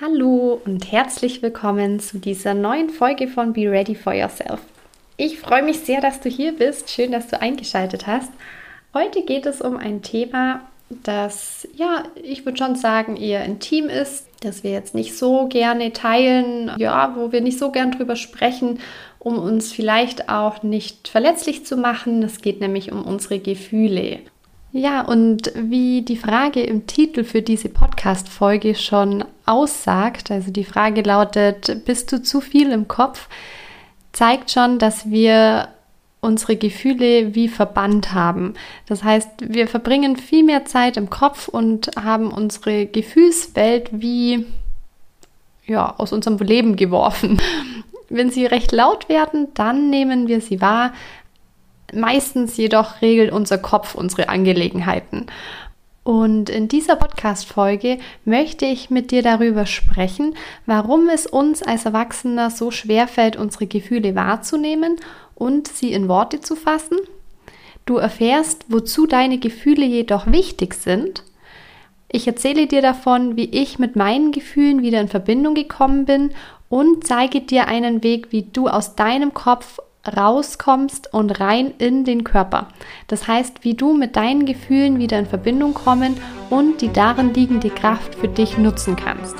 Hallo und herzlich willkommen zu dieser neuen Folge von Be Ready for Yourself. Ich freue mich sehr, dass du hier bist. Schön, dass du eingeschaltet hast. Heute geht es um ein Thema, das, ja, ich würde schon sagen, eher intim ist, das wir jetzt nicht so gerne teilen, ja, wo wir nicht so gern drüber sprechen, um uns vielleicht auch nicht verletzlich zu machen. Es geht nämlich um unsere Gefühle. Ja, und wie die Frage im Titel für diese Podcast-Folge schon aussagt, also die Frage lautet, bist du zu viel im Kopf, zeigt schon, dass wir unsere Gefühle wie verbannt haben. Das heißt, wir verbringen viel mehr Zeit im Kopf und haben unsere Gefühlswelt wie ja, aus unserem Leben geworfen. Wenn sie recht laut werden, dann nehmen wir sie wahr, Meistens jedoch regelt unser Kopf unsere Angelegenheiten. Und in dieser Podcast-Folge möchte ich mit dir darüber sprechen, warum es uns als Erwachsener so schwer fällt, unsere Gefühle wahrzunehmen und sie in Worte zu fassen. Du erfährst, wozu deine Gefühle jedoch wichtig sind. Ich erzähle dir davon, wie ich mit meinen Gefühlen wieder in Verbindung gekommen bin und zeige dir einen Weg, wie du aus deinem Kopf rauskommst und rein in den Körper. Das heißt, wie du mit deinen Gefühlen wieder in Verbindung kommen und die darin liegende Kraft für dich nutzen kannst.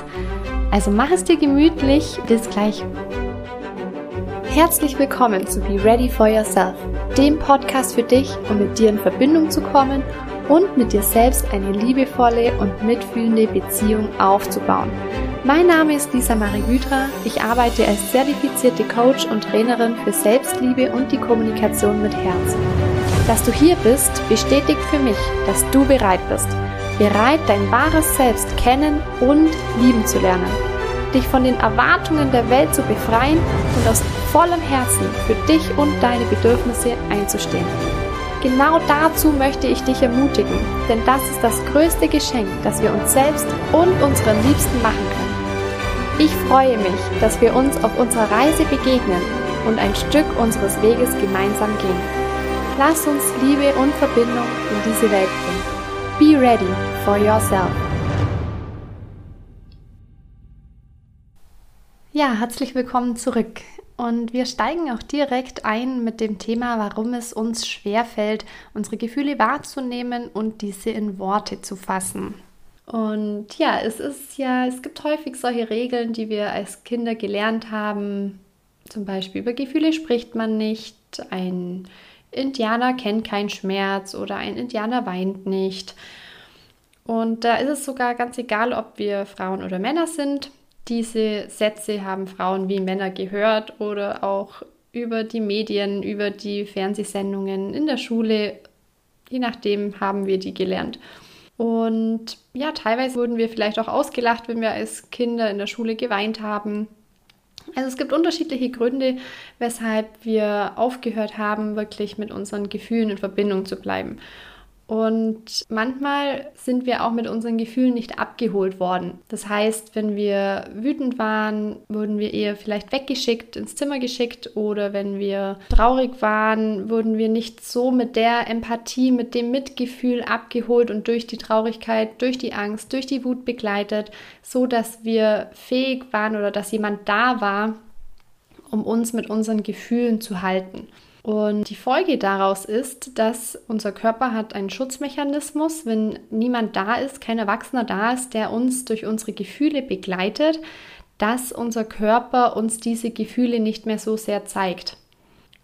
Also mach es dir gemütlich. Bis gleich. Herzlich willkommen zu Be Ready for Yourself, dem Podcast für dich, um mit dir in Verbindung zu kommen und mit dir selbst eine liebevolle und mitfühlende Beziehung aufzubauen. Mein Name ist Lisa Marie Hydra. Ich arbeite als zertifizierte Coach und Trainerin für Selbstliebe und die Kommunikation mit Herz. Dass du hier bist, bestätigt für mich, dass du bereit bist. Bereit, dein wahres Selbst kennen und lieben zu lernen. Dich von den Erwartungen der Welt zu befreien und aus vollem Herzen für dich und deine Bedürfnisse einzustehen. Genau dazu möchte ich dich ermutigen, denn das ist das größte Geschenk, das wir uns selbst und unseren Liebsten machen können. Ich freue mich, dass wir uns auf unserer Reise begegnen und ein Stück unseres Weges gemeinsam gehen. Lass uns Liebe und Verbindung in diese Welt bringen. Be ready for yourself. Ja, herzlich willkommen zurück. Und wir steigen auch direkt ein mit dem Thema, warum es uns schwerfällt, unsere Gefühle wahrzunehmen und diese in Worte zu fassen. Und ja, es ist ja, es gibt häufig solche Regeln, die wir als Kinder gelernt haben. Zum Beispiel über Gefühle spricht man nicht. Ein Indianer kennt keinen Schmerz oder ein Indianer weint nicht. Und da ist es sogar ganz egal, ob wir Frauen oder Männer sind. Diese Sätze haben Frauen wie Männer gehört oder auch über die Medien, über die Fernsehsendungen in der Schule. Je nachdem haben wir die gelernt. Und ja, teilweise wurden wir vielleicht auch ausgelacht, wenn wir als Kinder in der Schule geweint haben. Also es gibt unterschiedliche Gründe, weshalb wir aufgehört haben, wirklich mit unseren Gefühlen in Verbindung zu bleiben. Und manchmal sind wir auch mit unseren Gefühlen nicht abgeholt worden. Das heißt, wenn wir wütend waren, wurden wir eher vielleicht weggeschickt, ins Zimmer geschickt oder wenn wir traurig waren, wurden wir nicht so mit der Empathie, mit dem Mitgefühl abgeholt und durch die Traurigkeit, durch die Angst, durch die Wut begleitet, so dass wir fähig waren oder dass jemand da war, um uns mit unseren Gefühlen zu halten. Und die Folge daraus ist, dass unser Körper hat einen Schutzmechanismus, wenn niemand da ist, kein Erwachsener da ist, der uns durch unsere Gefühle begleitet, dass unser Körper uns diese Gefühle nicht mehr so sehr zeigt.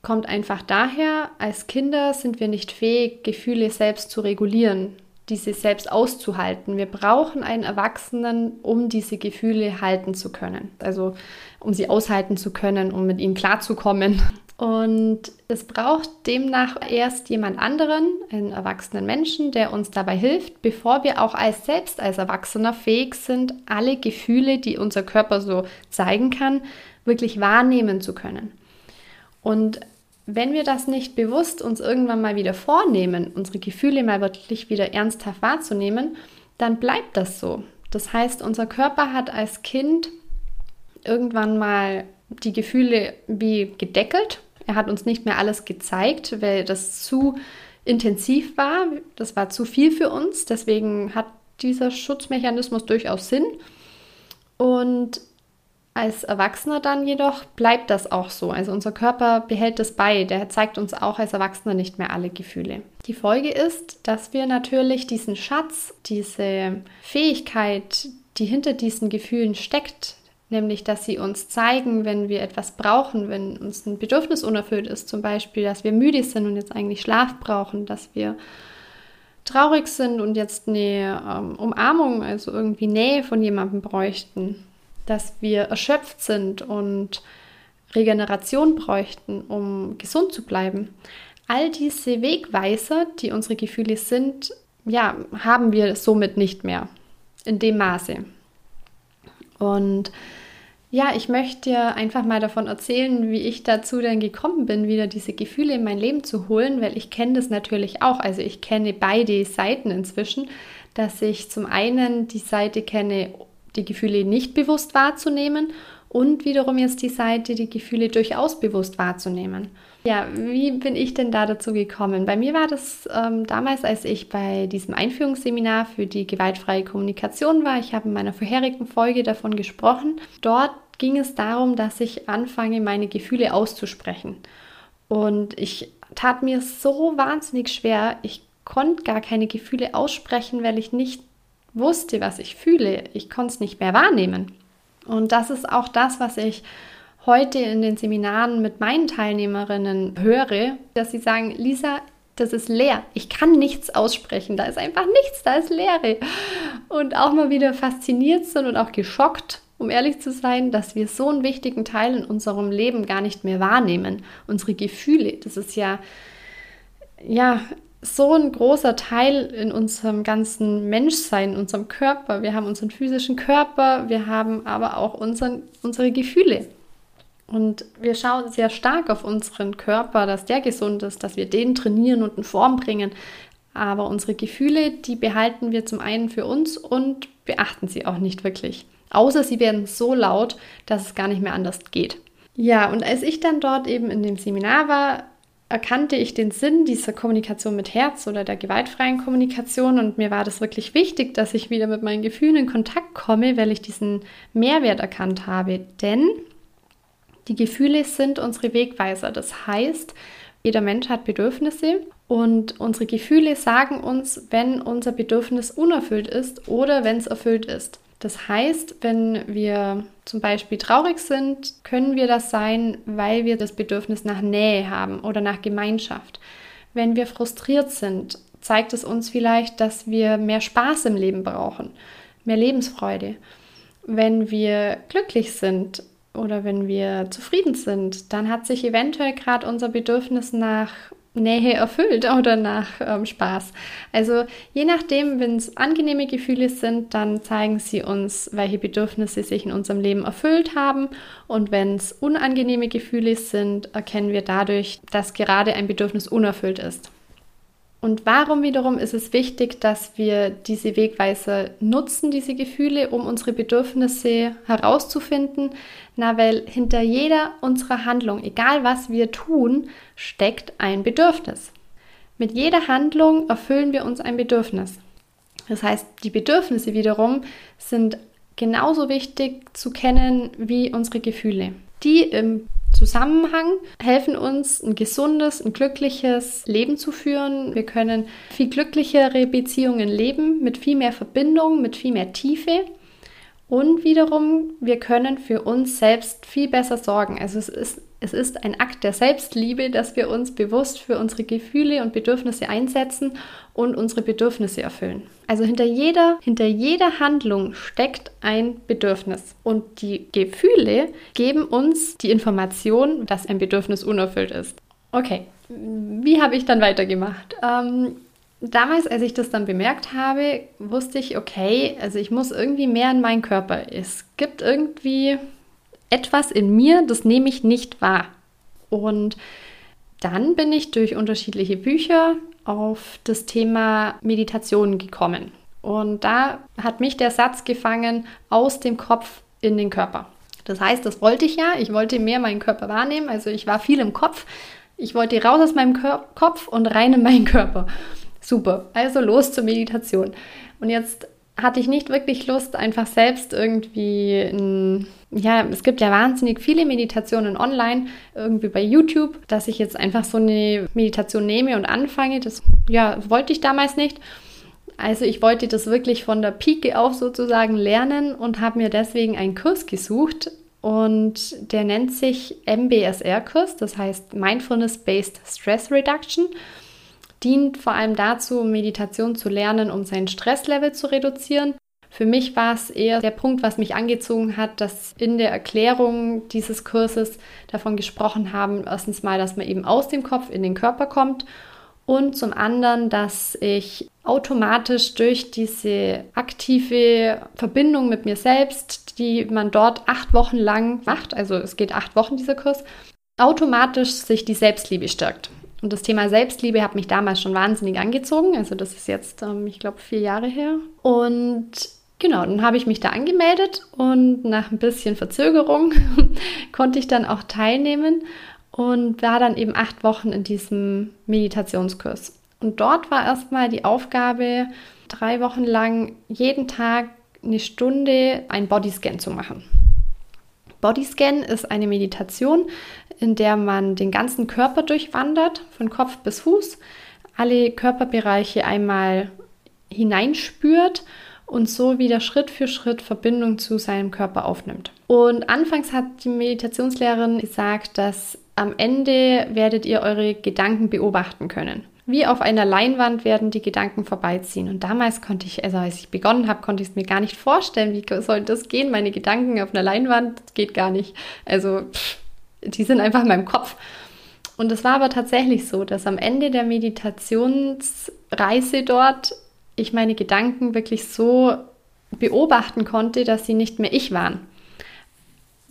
Kommt einfach daher, als Kinder sind wir nicht fähig, Gefühle selbst zu regulieren, diese selbst auszuhalten. Wir brauchen einen Erwachsenen, um diese Gefühle halten zu können. Also um sie aushalten zu können, um mit ihnen klarzukommen. Und es braucht demnach erst jemand anderen, einen erwachsenen Menschen, der uns dabei hilft, bevor wir auch als selbst als Erwachsener fähig sind, alle Gefühle, die unser Körper so zeigen kann, wirklich wahrnehmen zu können. Und wenn wir das nicht bewusst uns irgendwann mal wieder vornehmen, unsere Gefühle mal wirklich wieder ernsthaft wahrzunehmen, dann bleibt das so. Das heißt, unser Körper hat als Kind irgendwann mal die Gefühle wie gedeckelt er hat uns nicht mehr alles gezeigt, weil das zu intensiv war. Das war zu viel für uns. Deswegen hat dieser Schutzmechanismus durchaus Sinn. Und als Erwachsener dann jedoch bleibt das auch so. Also unser Körper behält das bei. Der zeigt uns auch als Erwachsener nicht mehr alle Gefühle. Die Folge ist, dass wir natürlich diesen Schatz, diese Fähigkeit, die hinter diesen Gefühlen steckt, nämlich dass sie uns zeigen, wenn wir etwas brauchen, wenn uns ein Bedürfnis unerfüllt ist, zum Beispiel, dass wir müde sind und jetzt eigentlich Schlaf brauchen, dass wir traurig sind und jetzt eine ähm, Umarmung, also irgendwie Nähe von jemandem bräuchten, dass wir erschöpft sind und Regeneration bräuchten, um gesund zu bleiben. All diese Wegweiser, die unsere Gefühle sind, ja, haben wir somit nicht mehr in dem Maße. Und ja, ich möchte dir einfach mal davon erzählen, wie ich dazu denn gekommen bin, wieder diese Gefühle in mein Leben zu holen, weil ich kenne das natürlich auch. Also ich kenne beide Seiten inzwischen, dass ich zum einen die Seite kenne, die Gefühle nicht bewusst wahrzunehmen und wiederum jetzt die Seite, die Gefühle durchaus bewusst wahrzunehmen. Ja, wie bin ich denn da dazu gekommen? Bei mir war das ähm, damals, als ich bei diesem Einführungsseminar für die gewaltfreie Kommunikation war. Ich habe in meiner vorherigen Folge davon gesprochen. Dort ging es darum, dass ich anfange, meine Gefühle auszusprechen. Und ich tat mir so wahnsinnig schwer. Ich konnte gar keine Gefühle aussprechen, weil ich nicht wusste, was ich fühle. Ich konnte es nicht mehr wahrnehmen. Und das ist auch das, was ich heute in den Seminaren mit meinen Teilnehmerinnen höre, dass sie sagen, Lisa, das ist leer. Ich kann nichts aussprechen. Da ist einfach nichts, da ist Leere. Und auch mal wieder fasziniert sind und auch geschockt, um ehrlich zu sein, dass wir so einen wichtigen Teil in unserem Leben gar nicht mehr wahrnehmen. Unsere Gefühle, das ist ja, ja, so ein großer Teil in unserem ganzen Menschsein, in unserem Körper. Wir haben unseren physischen Körper, wir haben aber auch unseren, unsere Gefühle. Und wir schauen sehr stark auf unseren Körper, dass der gesund ist, dass wir den trainieren und in Form bringen. Aber unsere Gefühle, die behalten wir zum einen für uns und beachten sie auch nicht wirklich. Außer sie werden so laut, dass es gar nicht mehr anders geht. Ja, und als ich dann dort eben in dem Seminar war, erkannte ich den Sinn dieser Kommunikation mit Herz oder der gewaltfreien Kommunikation und mir war das wirklich wichtig, dass ich wieder mit meinen Gefühlen in Kontakt komme, weil ich diesen Mehrwert erkannt habe. Denn die Gefühle sind unsere Wegweiser. Das heißt, jeder Mensch hat Bedürfnisse und unsere Gefühle sagen uns, wenn unser Bedürfnis unerfüllt ist oder wenn es erfüllt ist. Das heißt, wenn wir zum Beispiel traurig sind, können wir das sein, weil wir das Bedürfnis nach Nähe haben oder nach Gemeinschaft. Wenn wir frustriert sind, zeigt es uns vielleicht, dass wir mehr Spaß im Leben brauchen, mehr Lebensfreude. Wenn wir glücklich sind oder wenn wir zufrieden sind, dann hat sich eventuell gerade unser Bedürfnis nach Nähe erfüllt oder nach ähm, Spaß. Also je nachdem, wenn es angenehme Gefühle sind, dann zeigen sie uns, welche Bedürfnisse sich in unserem Leben erfüllt haben. Und wenn es unangenehme Gefühle sind, erkennen wir dadurch, dass gerade ein Bedürfnis unerfüllt ist. Und warum wiederum ist es wichtig, dass wir diese Wegweiser nutzen, diese Gefühle, um unsere Bedürfnisse herauszufinden? Na, weil hinter jeder unserer Handlung, egal was wir tun, steckt ein Bedürfnis. Mit jeder Handlung erfüllen wir uns ein Bedürfnis. Das heißt, die Bedürfnisse wiederum sind genauso wichtig zu kennen wie unsere Gefühle. Die im Zusammenhang helfen uns, ein gesundes, ein glückliches Leben zu führen. Wir können viel glücklichere Beziehungen leben, mit viel mehr Verbindung, mit viel mehr Tiefe. Und wiederum, wir können für uns selbst viel besser sorgen. Also es ist, es ist ein Akt der Selbstliebe, dass wir uns bewusst für unsere Gefühle und Bedürfnisse einsetzen und unsere Bedürfnisse erfüllen. Also hinter jeder, hinter jeder Handlung steckt ein Bedürfnis. Und die Gefühle geben uns die Information, dass ein Bedürfnis unerfüllt ist. Okay, wie habe ich dann weitergemacht? Ähm, damals, als ich das dann bemerkt habe, wusste ich, okay, also ich muss irgendwie mehr in meinen Körper. Es gibt irgendwie etwas in mir, das nehme ich nicht wahr. Und dann bin ich durch unterschiedliche Bücher auf das Thema Meditation gekommen. Und da hat mich der Satz gefangen, aus dem Kopf in den Körper. Das heißt, das wollte ich ja. Ich wollte mehr meinen Körper wahrnehmen. Also ich war viel im Kopf. Ich wollte raus aus meinem Kopf und rein in meinen Körper. Super. Also los zur Meditation. Und jetzt hatte ich nicht wirklich Lust, einfach selbst irgendwie, ein, ja, es gibt ja wahnsinnig viele Meditationen online, irgendwie bei YouTube, dass ich jetzt einfach so eine Meditation nehme und anfange. Das, ja, wollte ich damals nicht. Also ich wollte das wirklich von der Pike auf sozusagen lernen und habe mir deswegen einen Kurs gesucht und der nennt sich MBSR-Kurs, das heißt Mindfulness-Based Stress Reduction dient vor allem dazu, Meditation zu lernen, um sein Stresslevel zu reduzieren. Für mich war es eher der Punkt, was mich angezogen hat, dass in der Erklärung dieses Kurses davon gesprochen haben, erstens mal, dass man eben aus dem Kopf in den Körper kommt und zum anderen, dass ich automatisch durch diese aktive Verbindung mit mir selbst, die man dort acht Wochen lang macht, also es geht acht Wochen dieser Kurs, automatisch sich die Selbstliebe stärkt. Und das Thema Selbstliebe hat mich damals schon wahnsinnig angezogen. Also das ist jetzt, ähm, ich glaube, vier Jahre her. Und genau, dann habe ich mich da angemeldet und nach ein bisschen Verzögerung konnte ich dann auch teilnehmen und war dann eben acht Wochen in diesem Meditationskurs. Und dort war erstmal die Aufgabe, drei Wochen lang jeden Tag eine Stunde einen Bodyscan zu machen. Bodyscan ist eine Meditation, in der man den ganzen Körper durchwandert, von Kopf bis Fuß, alle Körperbereiche einmal hineinspürt und so wieder Schritt für Schritt Verbindung zu seinem Körper aufnimmt. Und anfangs hat die Meditationslehrerin gesagt, dass am Ende werdet ihr eure Gedanken beobachten können. Wie auf einer Leinwand werden die Gedanken vorbeiziehen. Und damals konnte ich, also als ich begonnen habe, konnte ich es mir gar nicht vorstellen, wie soll das gehen? Meine Gedanken auf einer Leinwand, das geht gar nicht. Also pff, die sind einfach in meinem Kopf. Und es war aber tatsächlich so, dass am Ende der Meditationsreise dort ich meine Gedanken wirklich so beobachten konnte, dass sie nicht mehr ich waren.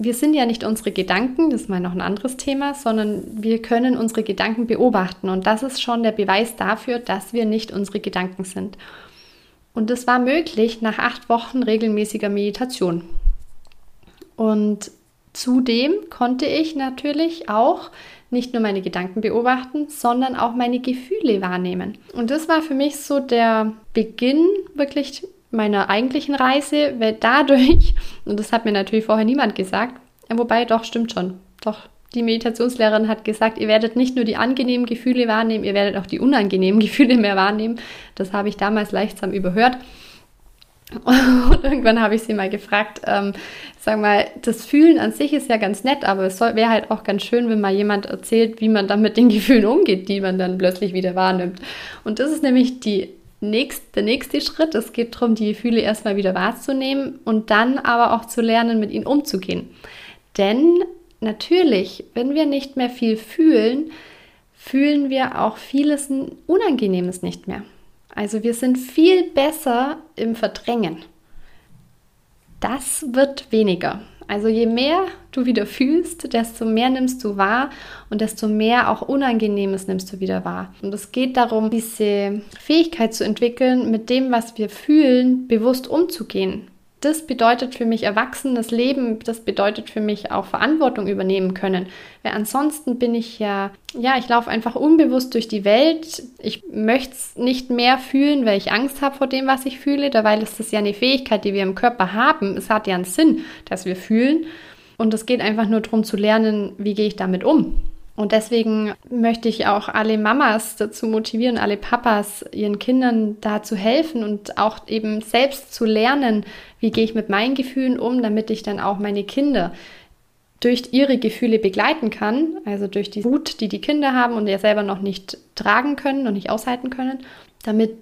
Wir sind ja nicht unsere Gedanken, das ist mal noch ein anderes Thema, sondern wir können unsere Gedanken beobachten. Und das ist schon der Beweis dafür, dass wir nicht unsere Gedanken sind. Und das war möglich nach acht Wochen regelmäßiger Meditation. Und Zudem konnte ich natürlich auch nicht nur meine Gedanken beobachten, sondern auch meine Gefühle wahrnehmen. Und das war für mich so der Beginn wirklich meiner eigentlichen Reise, weil dadurch, und das hat mir natürlich vorher niemand gesagt, wobei doch stimmt schon, doch die Meditationslehrerin hat gesagt, ihr werdet nicht nur die angenehmen Gefühle wahrnehmen, ihr werdet auch die unangenehmen Gefühle mehr wahrnehmen. Das habe ich damals leichtsam überhört. Und irgendwann habe ich sie mal gefragt, ähm, sag mal, das Fühlen an sich ist ja ganz nett, aber es wäre halt auch ganz schön, wenn mal jemand erzählt, wie man dann mit den Gefühlen umgeht, die man dann plötzlich wieder wahrnimmt. Und das ist nämlich die nächst, der nächste Schritt. Es geht darum, die Gefühle erstmal wieder wahrzunehmen und dann aber auch zu lernen, mit ihnen umzugehen. Denn natürlich, wenn wir nicht mehr viel fühlen, fühlen wir auch vieles Unangenehmes nicht mehr. Also wir sind viel besser im Verdrängen. Das wird weniger. Also je mehr du wieder fühlst, desto mehr nimmst du wahr und desto mehr auch Unangenehmes nimmst du wieder wahr. Und es geht darum, diese Fähigkeit zu entwickeln, mit dem, was wir fühlen, bewusst umzugehen das bedeutet für mich erwachsenes Leben, das bedeutet für mich auch Verantwortung übernehmen können. Weil ansonsten bin ich ja, ja, ich laufe einfach unbewusst durch die Welt. Ich möchte es nicht mehr fühlen, weil ich Angst habe vor dem, was ich fühle. Dabei ist das ja eine Fähigkeit, die wir im Körper haben. Es hat ja einen Sinn, dass wir fühlen. Und es geht einfach nur darum zu lernen, wie gehe ich damit um. Und deswegen möchte ich auch alle Mamas dazu motivieren, alle Papas, ihren Kindern da zu helfen und auch eben selbst zu lernen, wie gehe ich mit meinen Gefühlen um, damit ich dann auch meine Kinder durch ihre Gefühle begleiten kann, also durch die Wut, die die Kinder haben und ja selber noch nicht tragen können und nicht aushalten können, damit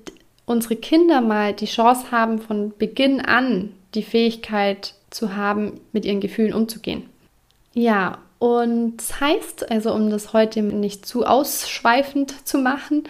unsere Kinder mal die Chance haben, von Beginn an die Fähigkeit zu haben, mit ihren Gefühlen umzugehen. Ja, und das heißt, also um das heute nicht zu ausschweifend zu machen,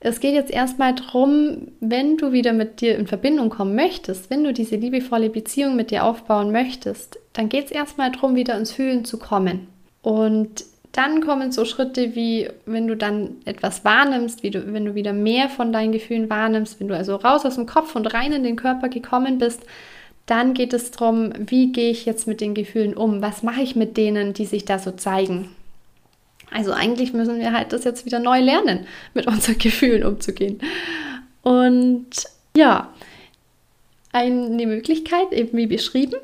es geht jetzt erstmal darum, wenn du wieder mit dir in Verbindung kommen möchtest, wenn du diese liebevolle Beziehung mit dir aufbauen möchtest, dann geht es erstmal darum, wieder ins Fühlen zu kommen. Und dann kommen so Schritte wie, wenn du dann etwas wahrnimmst, wie du, wenn du wieder mehr von deinen Gefühlen wahrnimmst, wenn du also raus aus dem Kopf und rein in den Körper gekommen bist, dann geht es darum, wie gehe ich jetzt mit den Gefühlen um? Was mache ich mit denen, die sich da so zeigen? Also eigentlich müssen wir halt das jetzt wieder neu lernen, mit unseren Gefühlen umzugehen. Und ja, Eine Möglichkeit, eben wie beschrieben,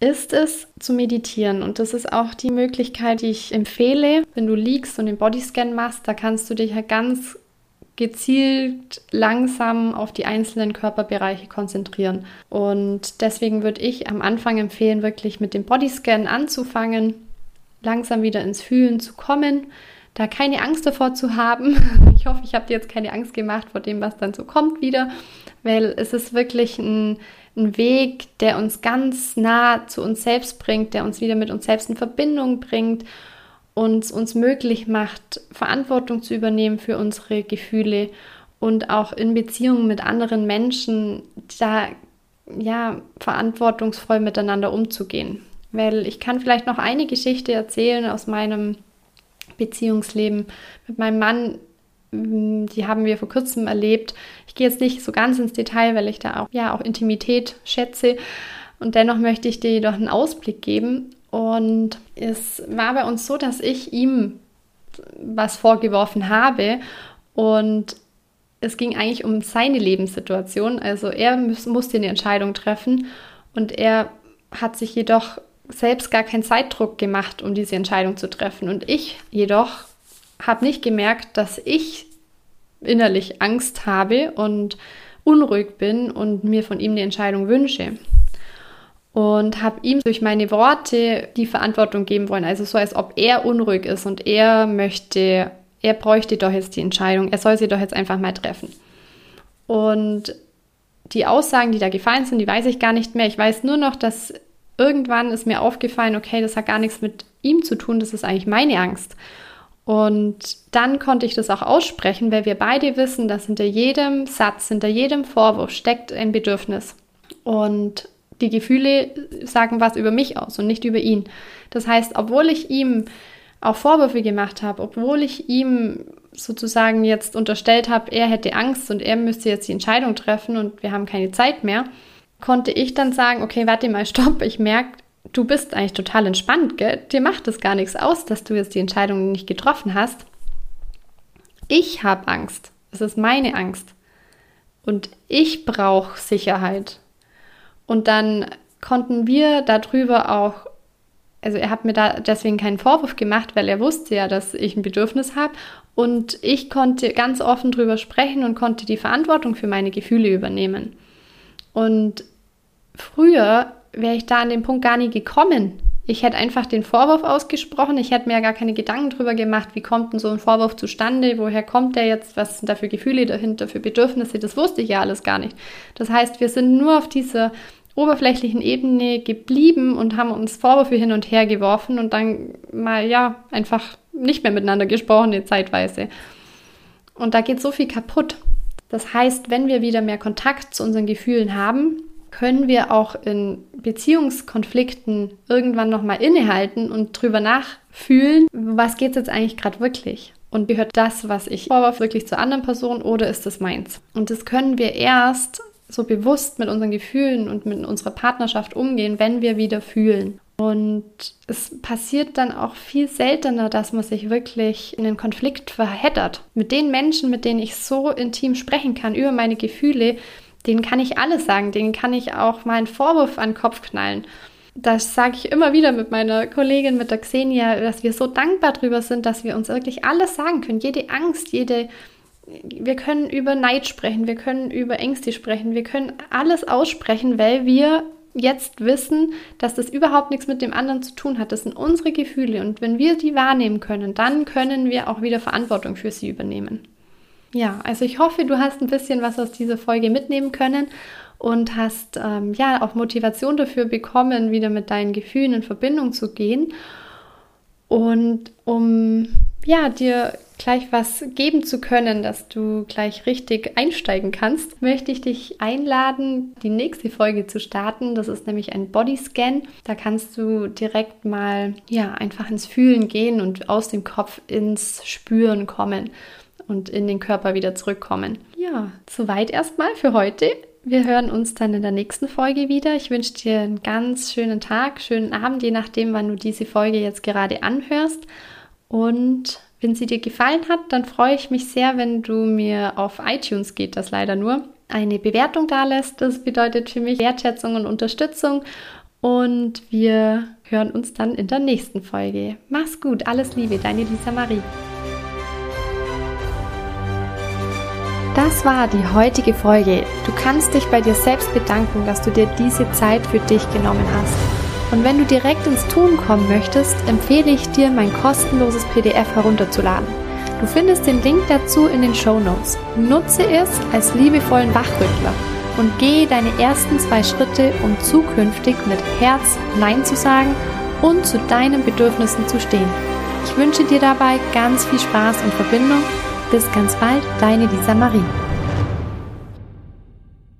ist es zu meditieren. Und das ist auch die Möglichkeit, die ich empfehle, wenn du liegst und den Bodyscan machst. Da kannst du dich halt ganz gezielt langsam auf die einzelnen Körperbereiche konzentrieren. Und deswegen würde ich am Anfang empfehlen, wirklich mit dem Bodyscan anzufangen, langsam wieder ins Fühlen zu kommen, da keine Angst davor zu haben. Ich hoffe, ich habe dir jetzt keine Angst gemacht vor dem, was dann so kommt wieder, weil es ist wirklich ein, ein Weg, der uns ganz nah zu uns selbst bringt, der uns wieder mit uns selbst in Verbindung bringt und uns möglich macht, Verantwortung zu übernehmen für unsere Gefühle und auch in Beziehungen mit anderen Menschen da ja verantwortungsvoll miteinander umzugehen. Weil ich kann vielleicht noch eine Geschichte erzählen aus meinem Beziehungsleben mit meinem Mann. Mm, die haben wir vor kurzem erlebt. Ich gehe jetzt nicht so ganz ins Detail, weil ich da auch ja auch Intimität schätze. Und dennoch möchte ich dir jedoch einen Ausblick geben. Und es war bei uns so, dass ich ihm was vorgeworfen habe und es ging eigentlich um seine Lebenssituation. Also er musste eine Entscheidung treffen und er hat sich jedoch selbst gar keinen Zeitdruck gemacht, um diese Entscheidung zu treffen. Und ich jedoch habe nicht gemerkt, dass ich innerlich Angst habe und unruhig bin und mir von ihm die Entscheidung wünsche und habe ihm durch meine Worte die Verantwortung geben wollen. Also so, als ob er unruhig ist und er möchte, er bräuchte doch jetzt die Entscheidung, er soll sie doch jetzt einfach mal treffen. Und die Aussagen, die da gefallen sind, die weiß ich gar nicht mehr. Ich weiß nur noch, dass irgendwann ist mir aufgefallen, okay, das hat gar nichts mit ihm zu tun, das ist eigentlich meine Angst. Und dann konnte ich das auch aussprechen, weil wir beide wissen, dass hinter jedem Satz, hinter jedem Vorwurf steckt ein Bedürfnis. Und die Gefühle sagen was über mich aus und nicht über ihn. Das heißt, obwohl ich ihm auch Vorwürfe gemacht habe, obwohl ich ihm sozusagen jetzt unterstellt habe, er hätte Angst und er müsste jetzt die Entscheidung treffen und wir haben keine Zeit mehr, konnte ich dann sagen, okay, warte mal, stopp, ich merke, du bist eigentlich total entspannt, gell? dir macht es gar nichts aus, dass du jetzt die Entscheidung nicht getroffen hast. Ich habe Angst, es ist meine Angst und ich brauche Sicherheit und dann konnten wir darüber auch, also er hat mir da deswegen keinen Vorwurf gemacht, weil er wusste ja, dass ich ein Bedürfnis habe. Und ich konnte ganz offen drüber sprechen und konnte die Verantwortung für meine Gefühle übernehmen. Und früher wäre ich da an den Punkt gar nie gekommen. Ich hätte einfach den Vorwurf ausgesprochen. Ich hätte mir ja gar keine Gedanken drüber gemacht, wie kommt denn so ein Vorwurf zustande? Woher kommt der jetzt? Was sind da für Gefühle dahinter, für Bedürfnisse? Das wusste ich ja alles gar nicht. Das heißt, wir sind nur auf dieser oberflächlichen Ebene geblieben und haben uns Vorwürfe hin und her geworfen und dann mal, ja, einfach nicht mehr miteinander gesprochen, eine Zeitweise. Und da geht so viel kaputt. Das heißt, wenn wir wieder mehr Kontakt zu unseren Gefühlen haben, können wir auch in Beziehungskonflikten irgendwann nochmal innehalten und drüber nachfühlen, was geht jetzt eigentlich gerade wirklich? Und gehört das, was ich vorwurf, wirklich zur anderen Person oder ist es meins? Und das können wir erst so bewusst mit unseren Gefühlen und mit unserer Partnerschaft umgehen, wenn wir wieder fühlen. Und es passiert dann auch viel seltener, dass man sich wirklich in einen Konflikt verheddert. Mit den Menschen, mit denen ich so intim sprechen kann über meine Gefühle, denen kann ich alles sagen, denen kann ich auch mal einen Vorwurf an den Kopf knallen. Das sage ich immer wieder mit meiner Kollegin, mit der Xenia, dass wir so dankbar darüber sind, dass wir uns wirklich alles sagen können. Jede Angst, jede wir können über Neid sprechen, wir können über Ängste sprechen, wir können alles aussprechen, weil wir jetzt wissen, dass das überhaupt nichts mit dem anderen zu tun hat. Das sind unsere Gefühle und wenn wir die wahrnehmen können, dann können wir auch wieder Verantwortung für sie übernehmen. Ja, also ich hoffe, du hast ein bisschen was aus dieser Folge mitnehmen können und hast ähm, ja auch Motivation dafür bekommen, wieder mit deinen Gefühlen in Verbindung zu gehen. Und um ja, dir gleich was geben zu können, dass du gleich richtig einsteigen kannst, möchte ich dich einladen, die nächste Folge zu starten. Das ist nämlich ein Bodyscan. Da kannst du direkt mal ja, einfach ins Fühlen gehen und aus dem Kopf ins Spüren kommen und in den Körper wieder zurückkommen. Ja, soweit erstmal für heute. Wir hören uns dann in der nächsten Folge wieder. Ich wünsche dir einen ganz schönen Tag, schönen Abend, je nachdem, wann du diese Folge jetzt gerade anhörst. Und wenn sie dir gefallen hat, dann freue ich mich sehr, wenn du mir auf iTunes geht das leider nur eine Bewertung da lässt. Das bedeutet für mich Wertschätzung und Unterstützung. Und wir hören uns dann in der nächsten Folge. Mach's gut, alles Liebe, deine Lisa Marie. Das war die heutige Folge. Du kannst dich bei dir selbst bedanken, dass du dir diese Zeit für dich genommen hast. Und wenn du direkt ins Tun kommen möchtest, empfehle ich dir, mein kostenloses PDF herunterzuladen. Du findest den Link dazu in den Show Notes. Nutze es als liebevollen Wachrüttler und gehe deine ersten zwei Schritte, um zukünftig mit Herz Nein zu sagen und zu deinen Bedürfnissen zu stehen. Ich wünsche dir dabei ganz viel Spaß und Verbindung bis ganz bald, deine Lisa Marie.